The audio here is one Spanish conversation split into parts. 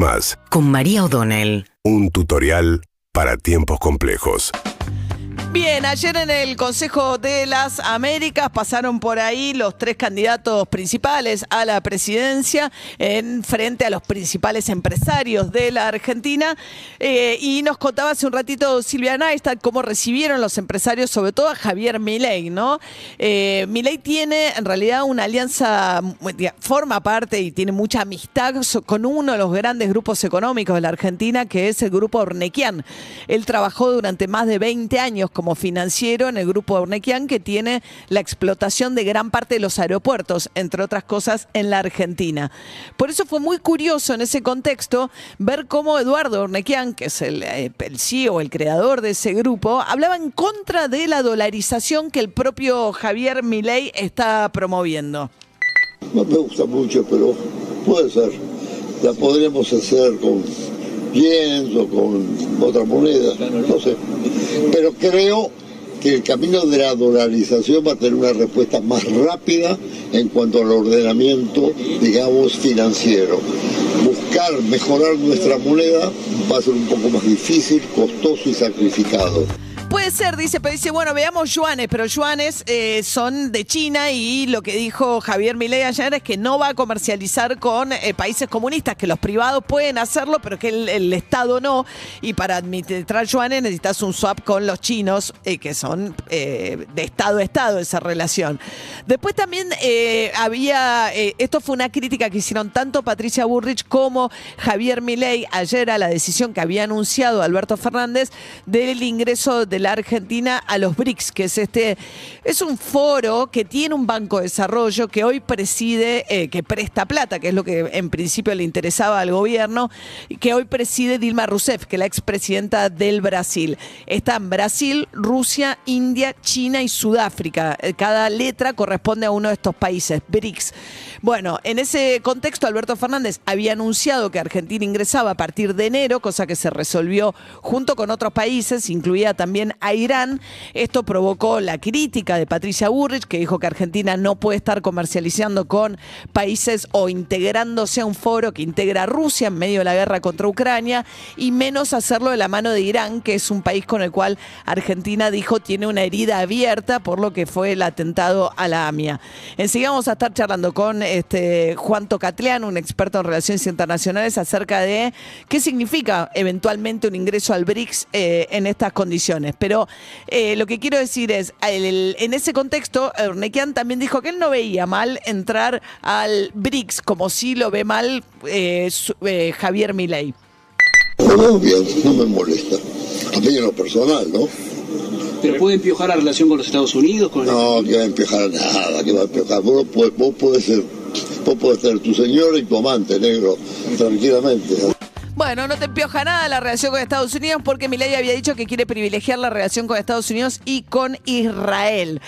más. Con María O'Donnell. Un tutorial para tiempos complejos. Bien, ayer en el Consejo de las Américas pasaron por ahí los tres candidatos principales a la presidencia en frente a los principales empresarios de la Argentina eh, y nos contaba hace un ratito Silvia Neistat cómo recibieron los empresarios, sobre todo a Javier Milei, ¿no? Eh, Milei tiene en realidad una alianza, forma parte y tiene mucha amistad con uno de los grandes grupos económicos de la Argentina que es el grupo Ornequian. Él trabajó durante más de 20 años como financiero en el grupo Ornequian que tiene la explotación de gran parte de los aeropuertos, entre otras cosas, en la Argentina. Por eso fue muy curioso en ese contexto ver cómo Eduardo Ornequian, que es el, eh, el CEO, el creador de ese grupo, hablaba en contra de la dolarización que el propio Javier Milei está promoviendo. No me gusta mucho, pero puede ser. La podríamos hacer con pienso, con otra moneda, no sé. Pero creo que el camino de la dolarización va a tener una respuesta más rápida en cuanto al ordenamiento, digamos, financiero. Buscar mejorar nuestra moneda va a ser un poco más difícil, costoso y sacrificado. Puede ser, dice, pero dice, bueno, veamos yuanes, pero yuanes eh, son de China y lo que dijo Javier Milei ayer es que no va a comercializar con eh, países comunistas, que los privados pueden hacerlo, pero que el, Estado no. Y para administrar yuanes necesitas un swap con los chinos, eh, que son de Estado a Estado esa relación. Después también había, esto fue una crítica que hicieron tanto Patricia Burrich como Javier Milei ayer a la decisión que había anunciado Alberto Fernández del ingreso de la Argentina a los BRICS, que es este, es un foro que tiene un banco de desarrollo que hoy preside, eh, que presta plata, que es lo que en principio le interesaba al gobierno, y que hoy preside Dilma Rousseff, que es la expresidenta del Brasil. Están Brasil, Rusia, India, China y Sudáfrica. Eh, cada letra corresponde a uno de estos países, BRICS. Bueno, en ese contexto, Alberto Fernández había anunciado que Argentina ingresaba a partir de enero, cosa que se resolvió junto con otros países, incluía también a Irán. Esto provocó la crítica de Patricia Burrich, que dijo que Argentina no puede estar comercializando con países o integrándose a un foro que integra a Rusia en medio de la guerra contra Ucrania, y menos hacerlo de la mano de Irán, que es un país con el cual Argentina dijo tiene una herida abierta por lo que fue el atentado a la AMIA. Enseguida vamos a estar charlando con este, Juan Tocatleán, un experto en relaciones internacionales, acerca de qué significa eventualmente un ingreso al BRICS eh, en estas condiciones. Pero eh, lo que quiero decir es, en ese contexto, Ernequian también dijo que él no veía mal entrar al BRICS, como si lo ve mal eh, Javier Milei. Bien, no me molesta. A mí en lo personal, ¿no? ¿Pero puede empiojar la relación con los Estados Unidos? no, que va a empiojar nada, que va a empiojar. Vos, vos podés ser Vos podés ser tu señor y tu amante, negro, tranquilamente. Bueno, no te empioja nada la relación con Estados Unidos porque Milei había dicho que quiere privilegiar la relación con Estados Unidos y con Israel.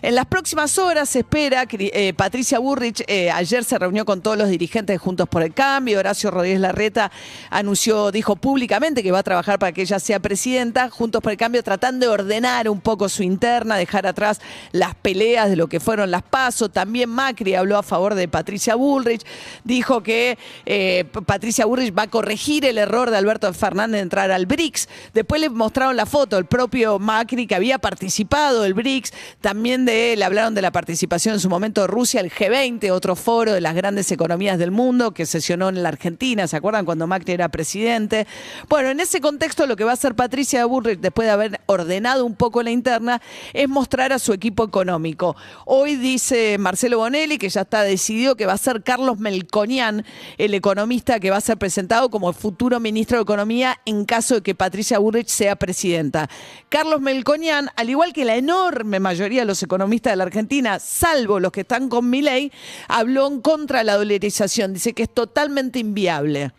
En las próximas horas se espera eh, Patricia Burrich eh, ayer se reunió con todos los dirigentes de Juntos por el Cambio. Horacio Rodríguez Larreta anunció, dijo públicamente que va a trabajar para que ella sea presidenta. Juntos por el Cambio tratando de ordenar un poco su interna, dejar atrás las peleas de lo que fueron las pasos. También Macri habló a favor de Patricia Burrich. Dijo que eh, Patricia Burrich va a corregir el error de Alberto Fernández de entrar al BRICS. Después le mostraron la foto, el propio Macri que había participado del BRICS, también de le hablaron de la participación en su momento de Rusia, el G20, otro foro de las grandes economías del mundo que sesionó en la Argentina, ¿se acuerdan cuando Macri era presidente? Bueno, en ese contexto lo que va a hacer Patricia Burrich después de haber ordenado un poco la interna es mostrar a su equipo económico. Hoy dice Marcelo Bonelli que ya está decidido que va a ser Carlos Melconian, el economista que va a ser presentado como futuro ministro de Economía en caso de que Patricia Burrich sea presidenta. Carlos Melconian, al igual que la enorme mayoría de los economistas de la Argentina, salvo los que están con mi ley, habló en contra de la dolarización. Dice que es totalmente inviable.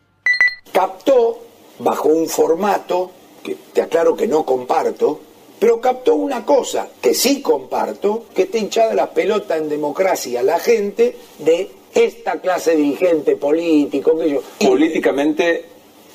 Captó, bajo un formato que te aclaro que no comparto, pero captó una cosa que sí comparto, que está hinchada la pelota en democracia la gente de esta clase dirigente político que yo. Políticamente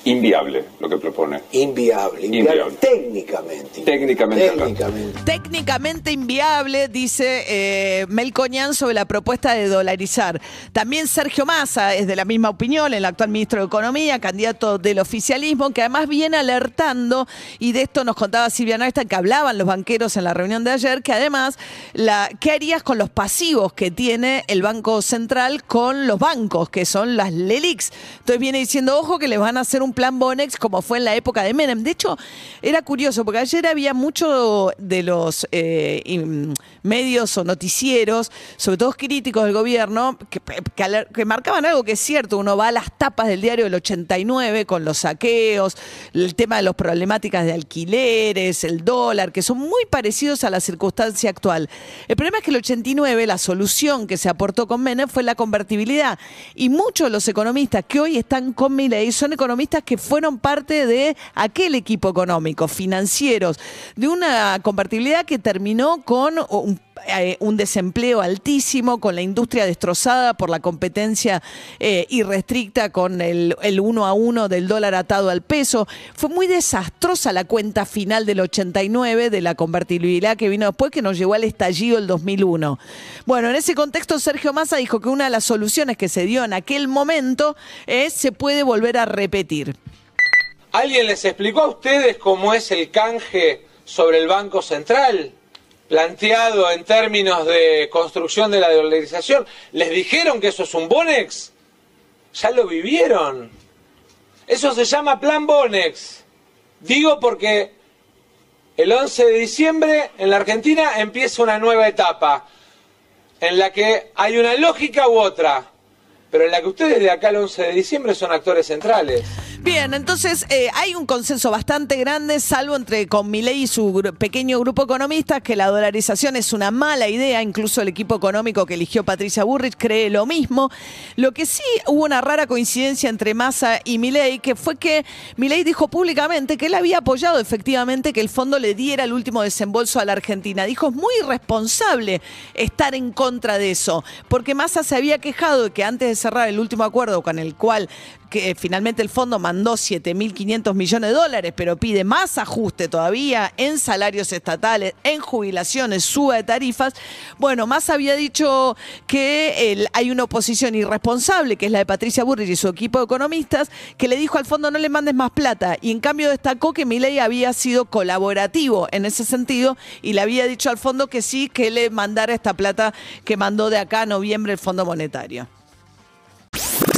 inviable lo que propone. Inviable, inviable, Inviable. técnicamente. Técnicamente. Técnicamente. Técnicamente inviable, dice eh, Melcoñán sobre la propuesta de dolarizar. También Sergio Massa es de la misma opinión, el actual ministro de Economía, candidato del oficialismo, que además viene alertando, y de esto nos contaba Silvia Noesta, que hablaban los banqueros en la reunión de ayer, que además, la, ¿qué harías con los pasivos que tiene el Banco Central con los bancos, que son las LELIX? Entonces viene diciendo, ojo, que les van a hacer un plan Bonex como fue en la época de Menem. De hecho, era curioso, porque ayer había mucho de los eh, medios o noticieros, sobre todo críticos del gobierno, que marcaban algo que es cierto. Uno va a las tapas del diario del 89 con los saqueos, el tema de las problemáticas de alquileres, el dólar, que son muy parecidos a la circunstancia actual. El problema es que el 89, la solución que se aportó con Menem fue la convertibilidad. Y muchos de los economistas que hoy están con Milei son economistas que fueron parte de aquel equipo económico, financieros, de una convertibilidad que terminó con un eh, un desempleo altísimo, con la industria destrozada por la competencia eh, irrestricta, con el, el uno a uno del dólar atado al peso. Fue muy desastrosa la cuenta final del 89 de la convertibilidad que vino después, que nos llevó al estallido del 2001. Bueno, en ese contexto, Sergio Massa dijo que una de las soluciones que se dio en aquel momento es se puede volver a repetir. ¿Alguien les explicó a ustedes cómo es el canje sobre el Banco Central? Planteado en términos de construcción de la dolarización. ¿Les dijeron que eso es un Bonex? Ya lo vivieron. Eso se llama Plan Bonex. Digo porque el 11 de diciembre en la Argentina empieza una nueva etapa en la que hay una lógica u otra, pero en la que ustedes de acá al 11 de diciembre son actores centrales. Bien, entonces eh, hay un consenso bastante grande, salvo entre con Milei y su pequeño grupo de economistas, que la dolarización es una mala idea. Incluso el equipo económico que eligió Patricia Burrich cree lo mismo. Lo que sí hubo una rara coincidencia entre Massa y Milei, que fue que Milei dijo públicamente que él había apoyado efectivamente que el fondo le diera el último desembolso a la Argentina. Dijo, es muy irresponsable estar en contra de eso, porque Massa se había quejado de que antes de cerrar el último acuerdo con el cual que finalmente el fondo mandó 7.500 millones de dólares, pero pide más ajuste todavía en salarios estatales, en jubilaciones, suba de tarifas. Bueno, más había dicho que hay una oposición irresponsable, que es la de Patricia Burrich y su equipo de economistas, que le dijo al fondo no le mandes más plata. Y en cambio destacó que Milei había sido colaborativo en ese sentido y le había dicho al fondo que sí, que le mandara esta plata que mandó de acá a noviembre el Fondo Monetario.